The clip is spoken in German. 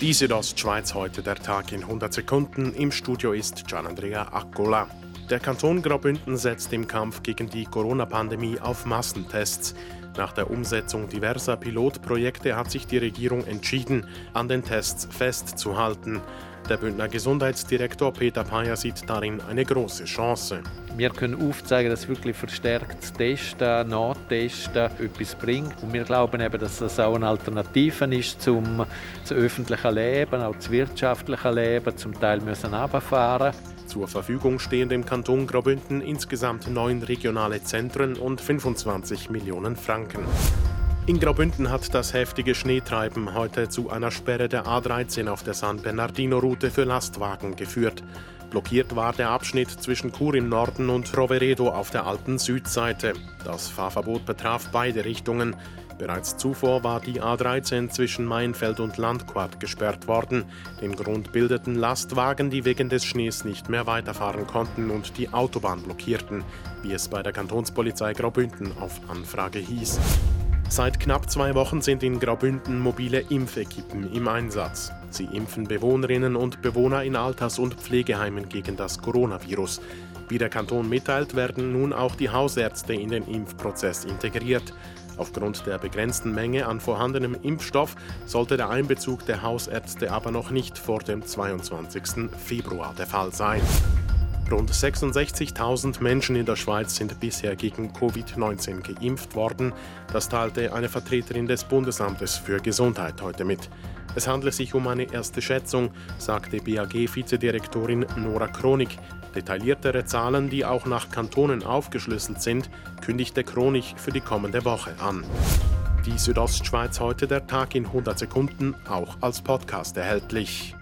Die Südostschweiz heute der Tag in 100 Sekunden. Im Studio ist Gian Andrea Accola. Der Kanton Graubünden setzt im Kampf gegen die Corona-Pandemie auf Massentests. Nach der Umsetzung diverser Pilotprojekte hat sich die Regierung entschieden, an den Tests festzuhalten. Der Bündner Gesundheitsdirektor Peter Payer sieht darin eine große Chance. Wir können aufzeigen, dass wirklich verstärktes Testen, Nachtesten etwas bringt. Und wir glauben eben, dass das auch eine Alternative ist zum, zum öffentlichen Leben, auch zum wirtschaftlichen Leben. Zum Teil müssen runterfahren. Zur Verfügung stehen dem Kanton Graubünden insgesamt neun regionale Zentren und 25 Millionen Franken. In Graubünden hat das heftige Schneetreiben heute zu einer Sperre der A13 auf der San Bernardino-Route für Lastwagen geführt. Blockiert war der Abschnitt zwischen Chur im Norden und Roveredo auf der alten Südseite. Das Fahrverbot betraf beide Richtungen. Bereits zuvor war die A13 zwischen Mainfeld und Landquart gesperrt worden. Den Grund bildeten Lastwagen, die wegen des Schnees nicht mehr weiterfahren konnten und die Autobahn blockierten, wie es bei der Kantonspolizei Graubünden auf Anfrage hieß. Seit knapp zwei Wochen sind in Graubünden mobile Impfequipen im Einsatz. Sie impfen Bewohnerinnen und Bewohner in Alters- und Pflegeheimen gegen das Coronavirus. Wie der Kanton mitteilt, werden nun auch die Hausärzte in den Impfprozess integriert. Aufgrund der begrenzten Menge an vorhandenem Impfstoff sollte der Einbezug der Hausärzte aber noch nicht vor dem 22. Februar der Fall sein. Rund 66.000 Menschen in der Schweiz sind bisher gegen Covid-19 geimpft worden. Das teilte eine Vertreterin des Bundesamtes für Gesundheit heute mit. Es handle sich um eine erste Schätzung, sagte BAG-Vizedirektorin Nora Kronig. Detailliertere Zahlen, die auch nach Kantonen aufgeschlüsselt sind, kündigte Chronik für die kommende Woche an. Die Südostschweiz heute der Tag in 100 Sekunden, auch als Podcast erhältlich.